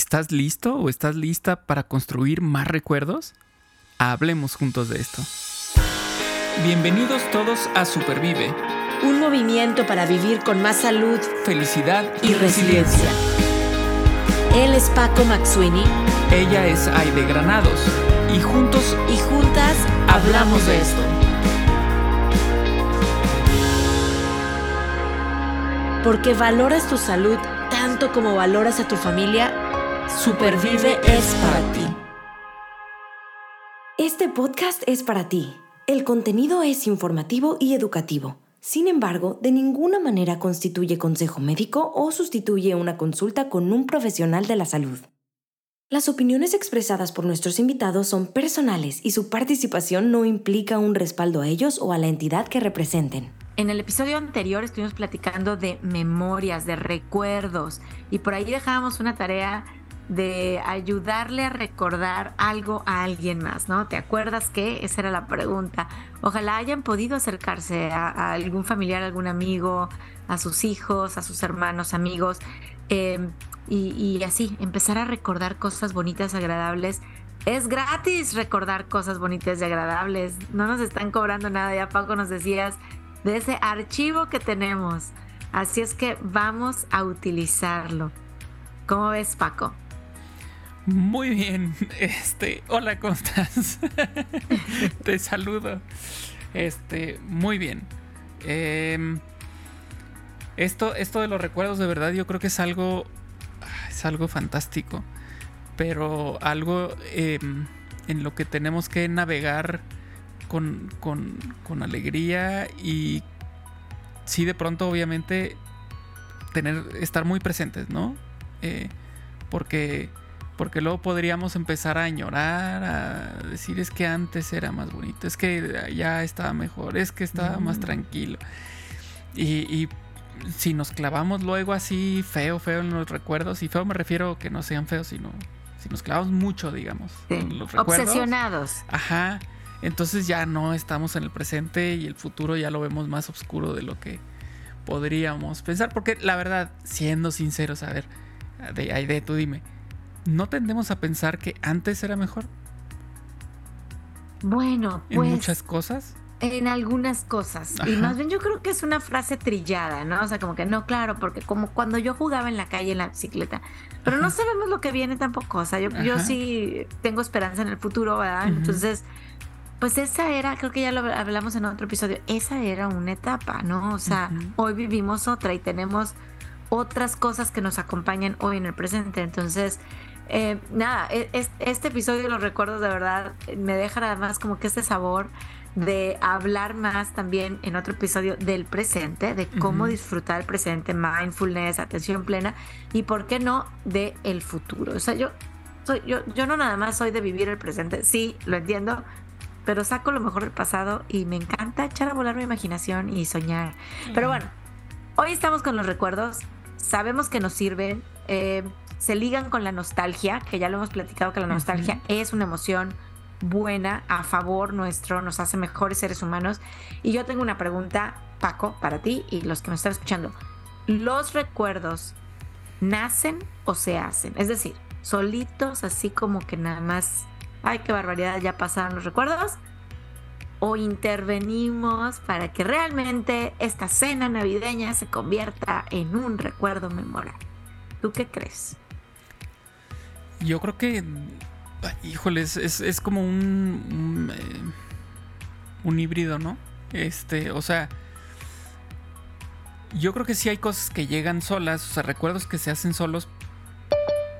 ¿Estás listo o estás lista para construir más recuerdos? Hablemos juntos de esto. Bienvenidos todos a Supervive. Un movimiento para vivir con más salud, felicidad y, resiliencia. Él es Paco Maxuini. Ella es Aide Granados. Y juntos y juntas hablamos de esto. Porque valoras tu salud tanto como valoras a tu familia Supervive es para ti. Este podcast es para ti. El contenido es informativo y educativo. Sin embargo, de ninguna manera constituye consejo médico o sustituye una consulta con un profesional de la salud. Las opiniones expresadas por nuestros invitados son personales y su participación no implica un respaldo a ellos o a la entidad que representen. En el episodio anterior estuvimos platicando de memorias, de recuerdos, y por ahí dejábamos una tarea de ayudarle a recordar algo a alguien más, ¿no? ¿Te acuerdas que? Esa era la pregunta. Ojalá hayan podido acercarse a, algún familiar, algún amigo, a sus hijos, a sus hermanos, amigos, em, y, y así, empezar a recordar cosas bonitas, agradables. Es gratis recordar cosas bonitas y agradables. No nos están cobrando nada. Ya Paco nos decías de ese archivo que tenemos. Así es que vamos a utilizarlo. ¿Cómo ves, Paco? Muy bien, este, hola, ¿cómo estás? Te saludo. Este, muy bien. Em, esto, esto de los recuerdos, de verdad, yo creo que es algo, es algo fantástico, pero algo em, en lo que tenemos que navegar con, con, con alegría y sí, de pronto, obviamente, tener, estar muy presentes, ¿no? Eh, porque porque luego podríamos empezar a añorar, a decir es que antes era más bonito, es que ya estaba mejor, es que estaba más tranquilo. Y, si nos clavamos luego así feo, feo en los recuerdos, y feo me refiero que no sean feos, sino si nos clavamos mucho, digamos, en los recuerdos. Obsesionados. Ajá. Entonces ya no estamos en el presente y el futuro ya lo vemos más oscuro de lo que podríamos pensar. Porque la verdad, siendo sinceros, a ver, de Aide, tú dime ¿no tendemos a pensar que antes era mejor? Bueno, pues. En muchas cosas. En algunas cosas. Y más bien yo creo que es una frase trillada, ¿no? O sea, como que no, claro, porque como cuando yo jugaba en la calle en la bicicleta. Pero no sabemos lo que viene tampoco. O sea, yo, yo sí tengo esperanza en el futuro, ¿verdad? Entonces, pues esa era, creo que ya lo hablamos en otro episodio, esa era una etapa, ¿no? O sea, hoy vivimos otra y tenemos otras cosas que nos acompañan hoy en el presente. Entonces, eh, nada, e, este episodio de los recuerdos de verdad me deja además como que este sabor de hablar más también en otro episodio del presente, de cómo disfrutar el presente, mindfulness, atención plena y por qué no de el futuro. O sea, yo soy yo yo no nada más soy de vivir el presente, sí, lo entiendo, pero saco lo mejor del pasado y me encanta echar a volar mi imaginación y soñar. Pero bueno, hoy estamos con los recuerdos, sabemos que nos sirven. Eh, se ligan con la nostalgia, que ya lo hemos platicado que la nostalgia es una emoción buena, a favor nuestro, nos hace mejores seres humanos. Y yo tengo una pregunta, Paco, para ti y los que nos están escuchando. ¿Los recuerdos nacen o se hacen? Es decir, solitos, así como que nada más, ay, qué barbaridad, ya pasaron los recuerdos. O intervenimos para que realmente esta cena navideña se convierta en un recuerdo memorable. ¿Tú qué crees? Yo creo que. Híjole, es, como un. Eh, un, híbrido, ¿no? Este, o sea. Yo creo que sí hay cosas que llegan solas, o sea, recuerdos que se hacen solos.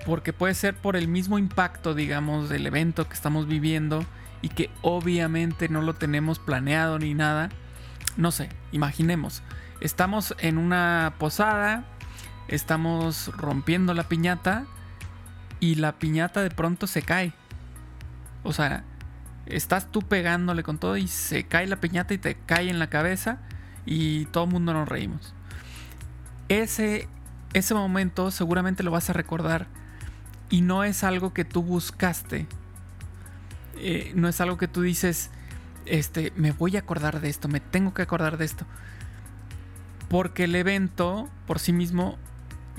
Porque puede ser por el mismo impacto, digamos, del evento que estamos viviendo y que obviamente no lo tenemos planeado ni nada. No sé, imaginemos. Estamos en una posada, estamos rompiendo la piñata y la piñata de pronto se cae. O sea, estás tú pegándole con todo y se cae la piñata y te cae en la cabeza y todo el mundo nos reímos. Ese, ese momento seguramente lo vas a recordar y no es algo que tú buscaste. Eh, no es algo que tú dices, este, me voy a acordar de esto, me tengo que acordar de esto. Porque el evento por sí mismo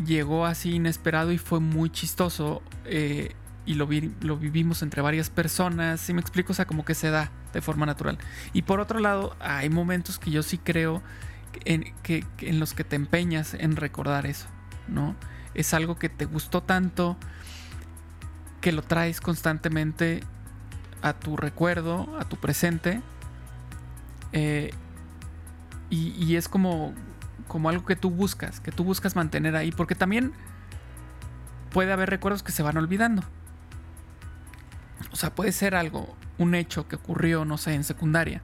llegó así inesperado y fue muy chistoso. Eh, y lo, lo vivimos entre varias personas. Si me explico, o sea, como que se da de forma natural. Y por otro lado, hay momentos que yo sí creo en, que, en los que te empeñas en recordar eso, ¿no? Es algo que te gustó tanto que lo traes constantemente a tu recuerdo, a tu presente. Eh, y, y, es como, como algo que tú buscas, que tú buscas mantener ahí, porque también puede haber recuerdos que se van olvidando. O sea, puede ser algo, un hecho que ocurrió, no sé, en secundaria.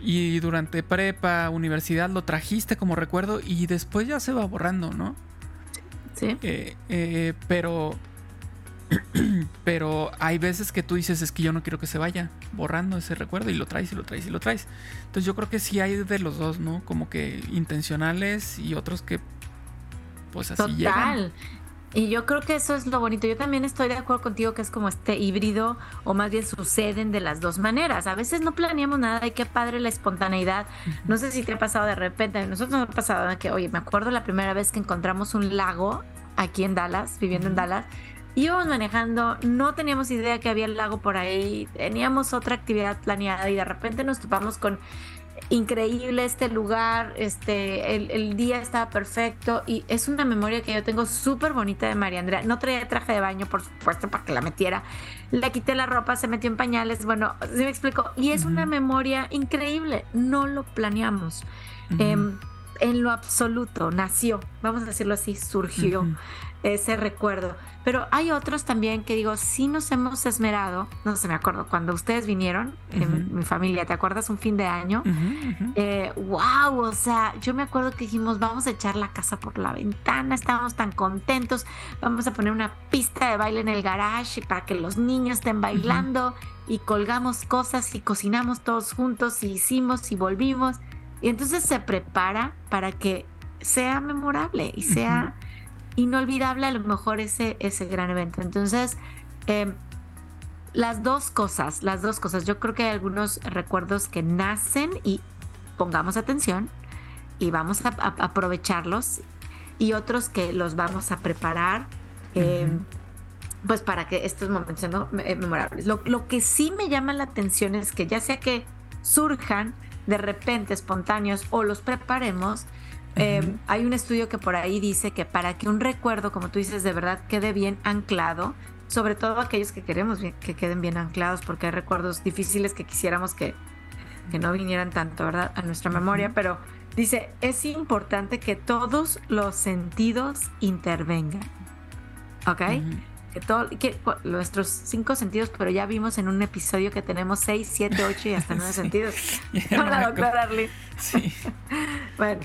Y durante prepa, universidad lo trajiste como recuerdo y después ya se va borrando, ¿no? Sí. Eh, eh, pero. pero hay veces que tú dices, es que yo no quiero que se vaya borrando ese recuerdo y lo traes y lo traes y lo traes. Entonces yo creo que sí hay de los dos, ¿no? Como que intencionales y otros que pues así Total. Y yo creo que eso es lo bonito. Yo también estoy de acuerdo contigo que es como este híbrido o más bien suceden de las dos maneras. A veces no planeamos nada y qué padre la espontaneidad. No sé si te ha pasado de repente. nosotros nos ha pasado que, oye, me acuerdo la primera vez que encontramos un lago aquí en Dallas, viviendo en Dallas. Íbamos manejando, no teníamos idea que había el lago por ahí, teníamos otra actividad planeada y de repente nos topamos con increíble este lugar, este, el, día estaba perfecto y es una memoria que yo tengo súper bonita de María Andrea. No traía traje de baño, por supuesto, para que la metiera. Le quité la ropa, se metió en pañales, bueno, se me explicó. Y es una memoria increíble, no lo planeamos. Em, en lo absoluto, nació, vamos a decirlo así, surgió ese recuerdo. Pero hay otros también que digo, sí nos hemos esmerado, no sé, me acuerdo, cuando ustedes vinieron, en mi familia, ¿te acuerdas? Un fin de año. Eh, wow, o sea, yo me acuerdo que dijimos, vamos a echar la casa por la ventana, estábamos tan contentos, vamos a poner una pista de baile en el garage para que los niños estén bailando y colgamos cosas y cocinamos todos juntos y hicimos y volvimos. Y entonces se prepara para que sea memorable y sea inolvidable a lo mejor ese, ese gran evento. Entonces, em, las dos cosas, las dos cosas. Yo creo que hay algunos recuerdos que nacen y pongamos atención y vamos a, aprovecharlos y otros que los vamos a preparar. Em, pues para que estos momentos sean memorables. Lo, lo, que sí me llama la atención es que ya sea que surjan de repente espontáneos o los preparemos, Em, hay un estudio que por ahí dice que para que un recuerdo, como tú dices, de verdad quede bien anclado, sobre todo aquellos que queremos que queden bien anclados, porque hay recuerdos difíciles que quisiéramos que, que no vinieran tanto, ¿verdad?, a nuestra memoria, pero dice, es importante que todos los sentidos intervengan, ¿ok? Que, todo, que nuestros cinco sentidos, pero ya vimos en un episodio que tenemos seis, siete, ocho y hasta nueve sentidos. Hola, doctora Darlene. Sí. bueno,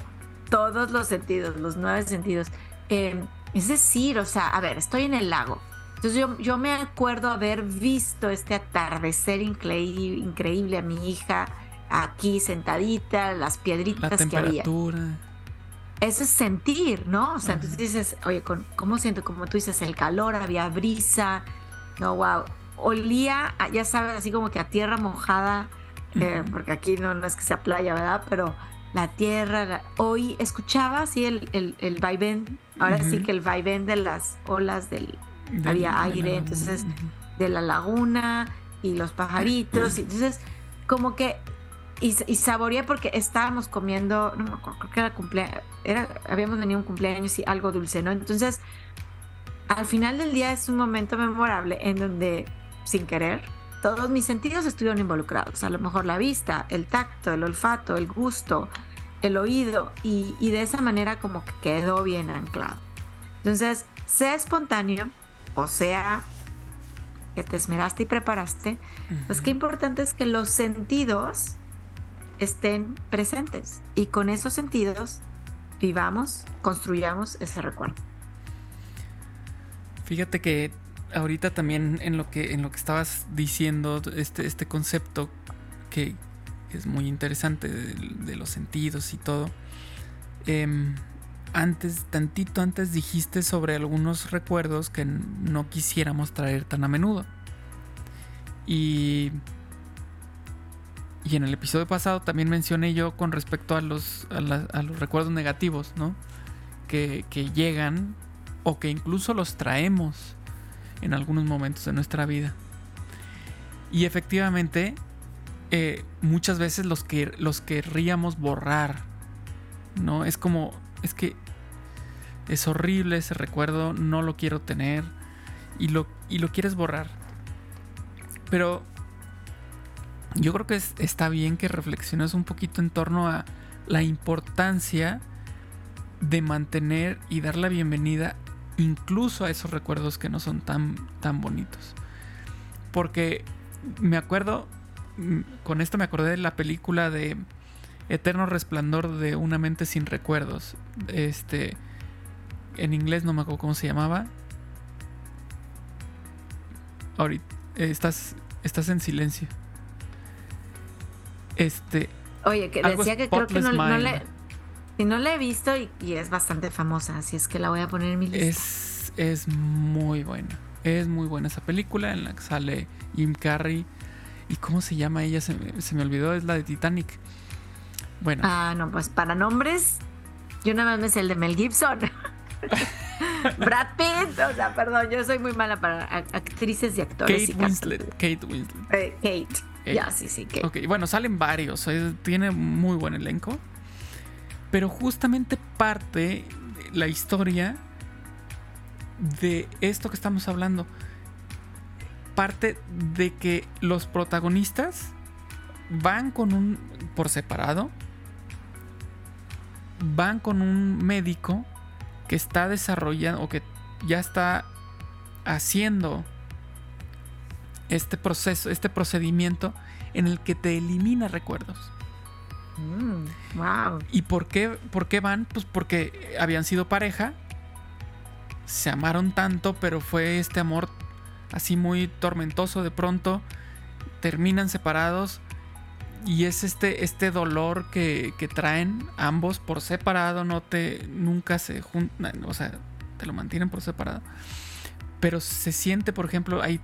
todos los sentidos, los nueve sentidos. Em, es decir, o sea, a ver, estoy en el lago. Entonces yo, yo me acuerdo haber visto este atardecer increíble, increíble a mi hija aquí sentadita, las piedritas que había. Eso es sentir, ¿no? O sea, tú dices, oye, ¿cómo siento? Como tú dices, el calor, había brisa, no, wow. Olía, ya sabes, así como que a tierra mojada, eh, porque aquí no, no es que sea playa, ¿verdad? Pero la tierra. Hoy escuchaba así el, el, el vaivén, ahora sí que el vaivén de las olas del... había aire, entonces de la laguna y los pajaritos. entonces, como que... Y, y, saboreé porque estábamos comiendo, no me acuerdo, creo que era cumpleaños, era, habíamos venido un cumpleaños y algo dulce, ¿no? Entonces, al final del día es un momento memorable en donde, sin querer, todos mis sentidos estuvieron involucrados. A lo mejor la vista, el tacto, el olfato, el gusto, el oído y, de esa manera como que quedó bien anclado. Entonces, sea espontáneo o sea que te esmeraste y preparaste, pues qué importante es que los sentidos estén presentes y con esos sentidos vivamos, construyamos ese recuerdo. Fíjate que ahorita también en lo que, en lo que estabas diciendo, este, este concepto que, es muy interesante de, los sentidos y todo. Em, antes, tantito antes dijiste sobre algunos recuerdos que no quisiéramos traer tan a menudo. Y, y en el episodio pasado también mencioné yo con respecto a los, a los recuerdos negativos, ¿no? que, que llegan o que incluso los traemos en algunos momentos de nuestra vida. Y efectivamente, eh, muchas veces los, que, los querríamos borrar. ¿No? Es como, es que es horrible ese recuerdo, no lo quiero tener y lo, y lo quieres borrar. Pero yo creo que está bien que reflexiones un poquito en torno a la importancia de mantener y dar la bienvenida incluso a esos recuerdos que no son tan, tan bonitos. Porque me acuerdo, con esto me acordé de la película de Eterno Resplandor de una mente sin recuerdos. Este, en inglés no me acuerdo cómo se llamaba. Ahorita, estás, estás en silencio. Este. Oye, que decía que creo que no, no le y no la he visto y, es bastante famosa, así es que la voy a poner en mi lista. Es, es muy buena. Es muy buena esa película en la que sale Jim Carrey. ¿Y cómo se llama ella? Se me, olvidó, es la de Titanic. Bueno. Ah, no, pues para nombres, yo nada más me sé el de Mel Gibson. Brad Pitt, o sea, perdón, yo soy muy mala para actrices y actores. Kate Winslet. Kate Winslet. Eh, Kate. Ya, sí, sí, Kate. Ok, bueno, salen varios. Tiene muy buen elenco. Pero justamente parte la historia de esto que estamos hablando. Parte de que los protagonistas van con un. por separado. Van con un médico que está desarrollando o que ya está haciendo este proceso, este procedimiento en el que te elimina recuerdos. wow. Mm, ¿Y por qué, por qué van? Pues porque habían sido pareja, se amaron tanto, pero fue este amor así muy tormentoso de pronto, terminan separados y es este, este dolor que, que traen ambos por separado, no te, nunca se juntan, o sea, te lo mantienen por separado. Pero se siente, por ejemplo, ahí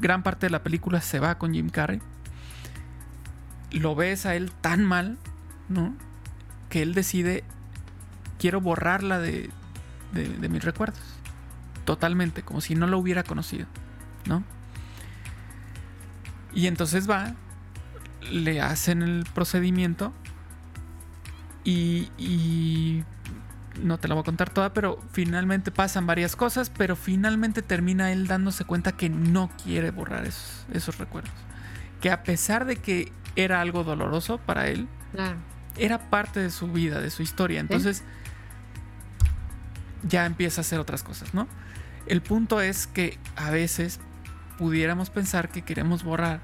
gran parte de la película se va con Jim Carrey lo ves a él tan mal, ¿no? Que él decide, quiero borrarla de, de, mis recuerdos. Totalmente, como si no lo hubiera conocido, ¿no? Y entonces va, le hacen el procedimiento y, y, no te la voy a contar toda, pero finalmente pasan varias cosas, pero finalmente termina él dándose cuenta que no quiere borrar esos, esos recuerdos. Que a pesar de que era algo doloroso para él. Era parte de su vida, de su historia. Entonces ya empieza a hacer otras cosas, ¿no? El punto es que a veces pudiéramos pensar que queremos borrar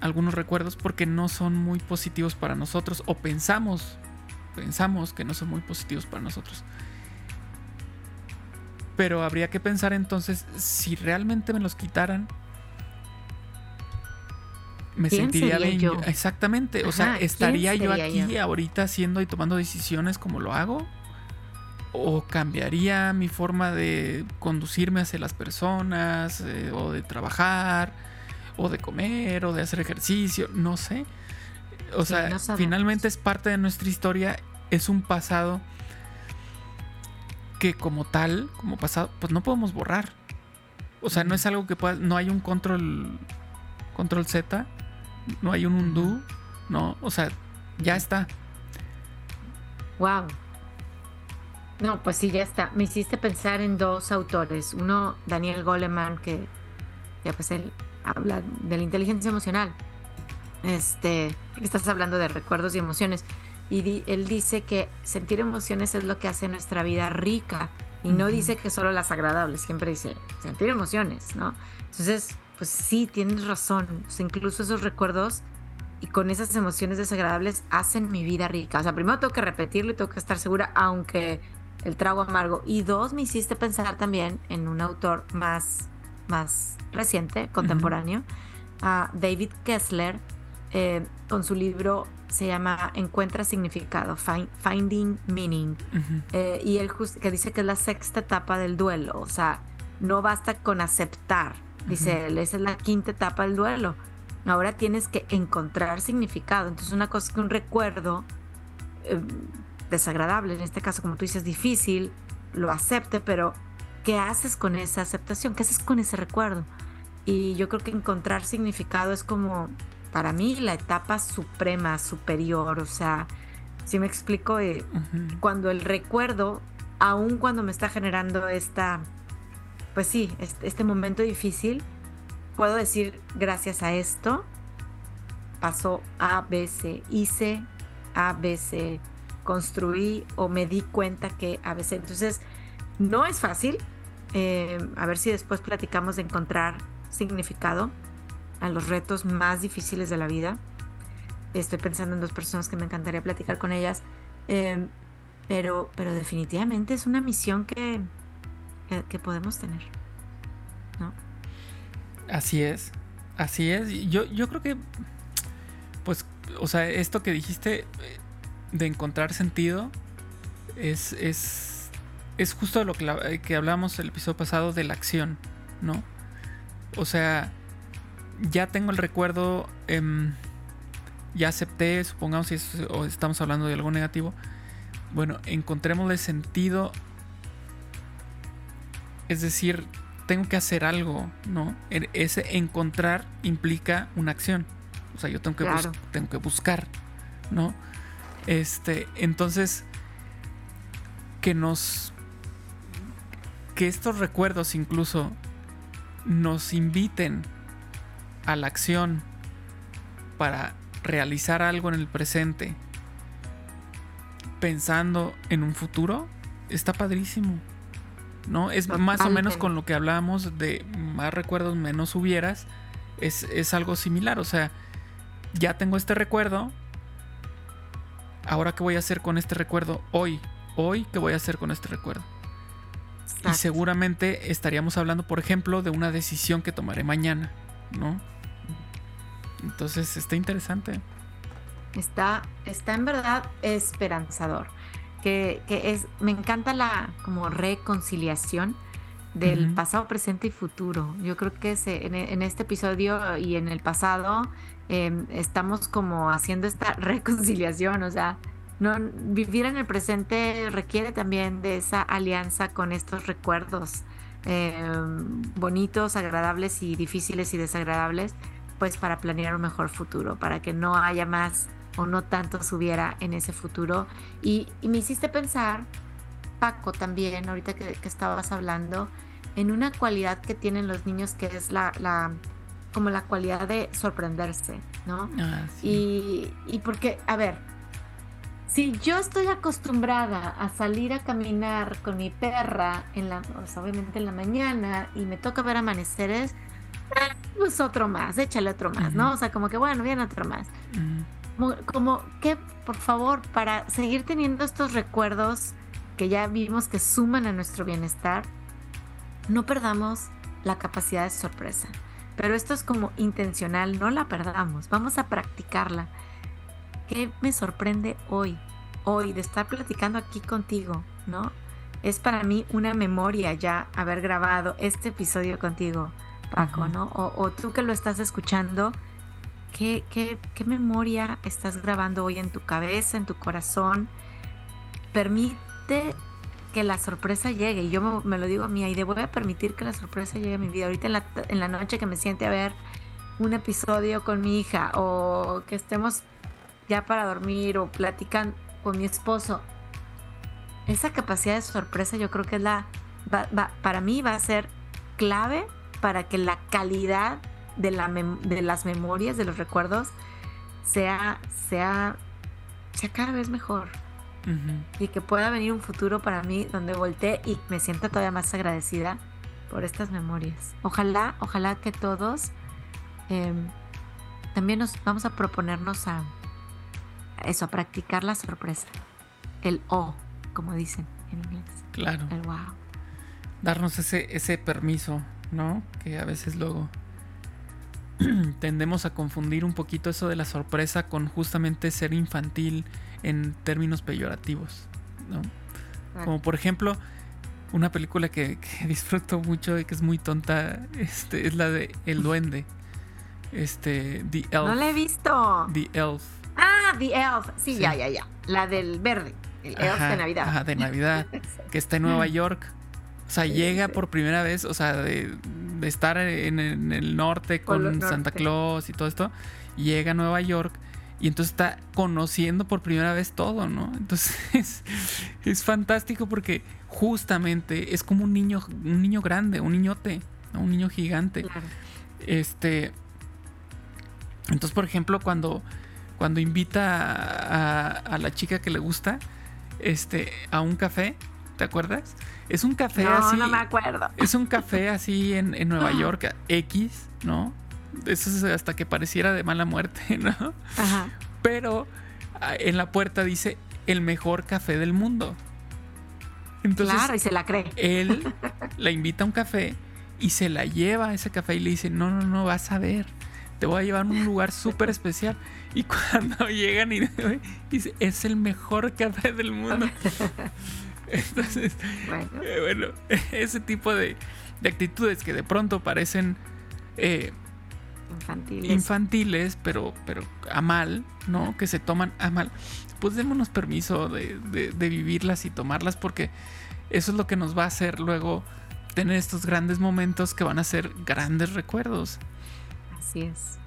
algunos recuerdos porque no son muy positivos para nosotros o pensamos pensamos que no son muy positivos para nosotros. Pero habría que pensar entonces si realmente me los quitaran me sentiría bien. Yo? Exactamente. o sea, ¿estaría yo aquí ahorita haciendo y tomando decisiones como lo hago? ¿O cambiaría mi forma de conducirme hacia las personas? Eh, ¿O de trabajar? ¿O de comer? ¿O de hacer ejercicio? No sé. O sea, finalmente es parte de nuestra historia. Es un pasado que como tal, como pasado, pues no podemos borrar. O sea, no es algo que pueda, no hay un control control Z no hay un undo, no, o sea, ya está. Wow. No, pues sí, ya está. Me hiciste pensar en dos autores. Uno, Daniel Goleman, que ya pues él habla de la inteligencia emocional. Este, estás hablando de recuerdos y emociones. Y él dice que sentir emociones es lo que hace nuestra vida rica. Y no dice que solo las agradables, siempre dice sentir emociones, ¿no? Entonces, pues sí, tienes razón. incluso esos recuerdos y con esas emociones desagradables hacen mi vida rica. O sea, primero tengo que repetirlo y tengo que estar segura, aunque el trago amargo. Y dos, me hiciste pensar también en un autor más, más reciente, contemporáneo, David Kessler, eh, con su libro se llama Encuentra significado, Finding Meaning. Eh, y él que dice que es la sexta etapa del duelo. O sea, no basta con aceptar Dice él, esa es la quinta etapa del duelo. Ahora tienes que encontrar significado. Entonces una cosa es que un recuerdo, eh, desagradable, en este caso, como tú dices, difícil, lo acepte, pero ¿qué haces con esa aceptación? ¿Qué haces con ese recuerdo? Y yo creo que encontrar significado es como, para mí, la etapa suprema, superior. O sea, si me explico, eh, cuando el recuerdo, aun cuando me está generando esta, pues sí, este, este momento difícil, puedo decir, gracias a esto, pasó A, B, C, hice A, B, C, construí o me di cuenta que A, C. Entonces, no es fácil. Eh, a ver si después platicamos de encontrar significado a los retos más difíciles de la vida. Estoy pensando en dos personas que me encantaría platicar con ellas. Em, pero, pero definitivamente es una misión que, que, podemos tener. ¿no? Así es. Así es. Yo, yo creo que, pues, o sea, esto que dijiste eh, de encontrar sentido es, es, es justo lo que, que hablamos el episodio pasado de la acción, ¿no? O sea, ya tengo el recuerdo, em, ya acepté, supongamos si estamos hablando de algo negativo. Bueno, encontrémosle sentido. Es decir, tengo que hacer algo, ¿no? Ese encontrar implica una acción. O sea, yo tengo que, tengo que buscar, ¿no? Este, entonces, que nos. Que estos recuerdos incluso nos inviten a la acción para realizar algo en el presente pensando en un futuro, está padrísimo. ¿No? Es más o menos con lo que hablamos de más recuerdos, menos hubieras. Es, es algo similar. O sea, ya tengo este recuerdo. Ahora, ¿qué voy a hacer con este recuerdo hoy? Hoy, ¿qué voy a hacer con este recuerdo? Y seguramente estaríamos hablando, por ejemplo, de una decisión que tomaré mañana, ¿no? Entonces está interesante. Está, está en verdad esperanzador. Que, es, me encanta la como reconciliación del pasado, presente y futuro. Yo creo que en, este episodio y en el pasado em, estamos como haciendo esta reconciliación, o sea, vivir en el presente requiere también de esa alianza con estos recuerdos em, bonitos, agradables y difíciles y desagradables, pues para planear un mejor futuro, para que no haya más o no tanto subiera en ese futuro. Y, me hiciste pensar, Paco, también, ahorita que, estabas hablando, en una cualidad que tienen los niños que es la como la cualidad de sorprenderse, ¿no? Ah, y, y porque, a ver, si yo estoy acostumbrada a salir a caminar con mi perra, en la, obviamente en la mañana, y me toca ver amaneceres, pues otro más, échale otro más, ¿no? O sea, como que bueno, viene otro más. Como, que, por favor, para seguir teniendo estos recuerdos que ya vimos que suman a nuestro bienestar, no perdamos la capacidad de sorpresa. Pero esto es como intencional, no la perdamos, vamos a practicarla. ¿Qué me sorprende hoy? Hoy de estar platicando aquí contigo, ¿no? Es para mí una memoria ya haber grabado este episodio contigo, Paco, ¿no? O, tú que lo estás escuchando, ¿qué, qué, qué memoria estás grabando hoy en tu cabeza, en tu corazón? Permite que la sorpresa llegue. Y yo me, lo digo a mí, Aide, voy a permitir que la sorpresa llegue a mi vida. Ahorita en la, en la noche que me siente a ver un episodio con mi hija o que estemos ya para dormir o platican con mi esposo. Esa capacidad de sorpresa yo creo que es la, para mí va a ser clave para que la calidad de, la de las memorias, de los recuerdos, sea, sea, sea cada vez mejor. Y que pueda venir un futuro para mí donde voltee y me sienta todavía más agradecida por estas memorias. Ojalá, ojalá que todos em, también nos vamos a proponernos a, eso, a practicar la sorpresa. El O, como dicen en inglés. Claro. El wow. Darnos ese, ese permiso, ¿no? Que a veces luego tendemos a confundir un poquito eso de la sorpresa con justamente ser infantil en términos peyorativos, ¿no? Como por ejemplo, una película que, disfruto mucho y que es muy tonta, este, es la de El Duende. Este, The Elf. No la he visto. The Elf. Ah, The Elf. Sí, ya, ya, ya. La del verde. El Elf de Navidad. Ajá, de Navidad, que está en Nueva York. O sea, llega por primera vez, o sea, de, estar en, el norte con Santa Claus y todo esto, llega a Nueva York y entonces está conociendo por primera vez todo, ¿no? Entonces es, fantástico porque justamente es como un niño, un niño grande, un niñote, un niño gigante. Este. Entonces, por ejemplo, cuando, cuando invita a, la chica que le gusta este, a un café, ¿te acuerdas? Es un café así. No, me acuerdo. Es un café así en, en Nueva York, X, ¿no? Eso es hasta que pareciera de mala muerte, ¿no? Ajá. Pero ah, en la puerta dice el mejor café del mundo. Entonces, claro, y se la cree. Él la invita a un café y se la lleva a ese café y le dice, no, no, no, vas a ver, te voy a llevar a un lugar súper especial. Y cuando llegan y dice, es el mejor café del mundo. Entonces, bueno, eh, ese tipo de, actitudes que de pronto parecen eh, infantiles. infantiles, pero, pero a mal, ¿no? Que se toman a mal. Pues démonos permiso de, vivirlas y tomarlas porque eso es lo que nos va a hacer luego tener estos grandes momentos que van a ser grandes recuerdos. Así es.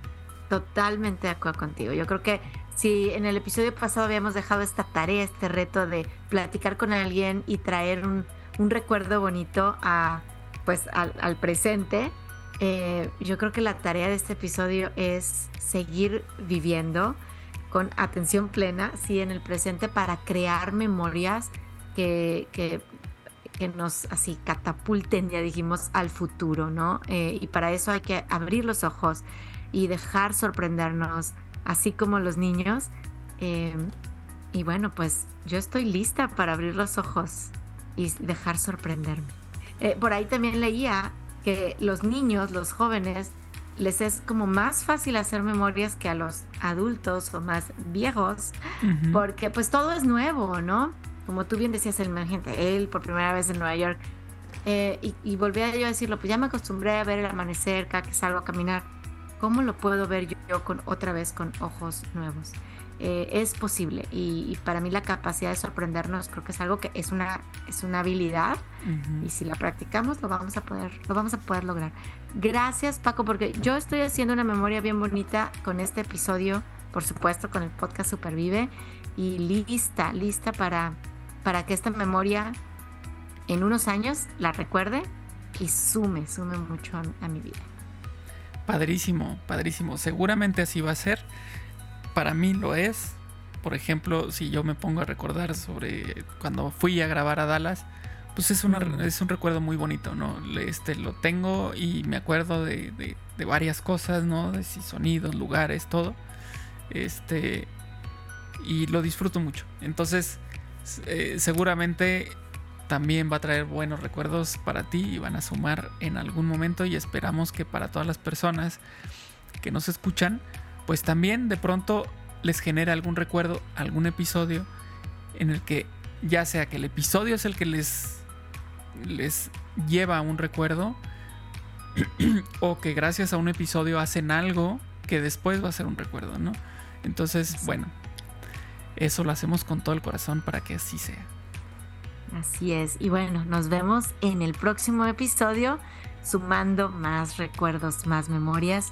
Totalmente de acuerdo contigo. Yo creo que si en el episodio pasado habíamos dejado esta tarea, este reto de platicar con alguien y traer un, recuerdo bonito a, pues, al presente, eh, yo creo que la tarea de este episodio es seguir viviendo con atención plena, sí, en el presente para crear memorias que, que, nos así catapulten, ya dijimos, al futuro, ¿no? Eh, y para eso hay que abrir los ojos y dejar sorprendernos, así como los niños. Eh, y bueno, pues yo estoy lista para abrir los ojos y dejar sorprenderme. por ahí también leía que los niños, los jóvenes, les es como más fácil hacer memorias que a los adultos o más viejos, porque pues todo es nuevo, ¿no? Como tú bien decías, el gente, él por primera vez en Nueva York, eh, y, y, volví a yo a decirlo, pues ya me acostumbré a ver el amanecer cada que salgo a caminar, ¿cómo lo puedo ver yo con otra vez con ojos nuevos? Eh, es posible. Y, para mí la capacidad de sorprendernos creo que es algo que es una es una habilidad. Y si la practicamos lo vamos a poder lo vamos a poder lograr. Gracias Paco porque yo estoy haciendo una memoria bien bonita con este episodio por supuesto con el podcast Supervive. Y lista lista para para que esta memoria en unos años la recuerde y sume sume mucho a mi vida. Padrísimo padrísimo. Seguramente así va a ser para mí lo es. Por ejemplo, si yo me pongo a recordar sobre cuando fui a grabar a Dallas, pues es, una, es un recuerdo muy bonito, ¿no? Este, lo tengo y me acuerdo de, de, varias cosas, ¿no? De sonidos, lugares, todo. Este, y lo disfruto mucho. Entonces, eh, seguramente también va a traer buenos recuerdos para ti y van a sumar en algún momento y esperamos que para todas las personas que nos escuchan, pues también de pronto les genera algún recuerdo, algún episodio en el que ya sea que el episodio es el que les, les lleva a un recuerdo o que gracias a un episodio hacen algo que después va a ser un recuerdo, ¿no? Entonces, bueno, eso lo hacemos con todo el corazón para que así sea. Así es. Y bueno, nos vemos en el próximo episodio sumando más recuerdos, más memorias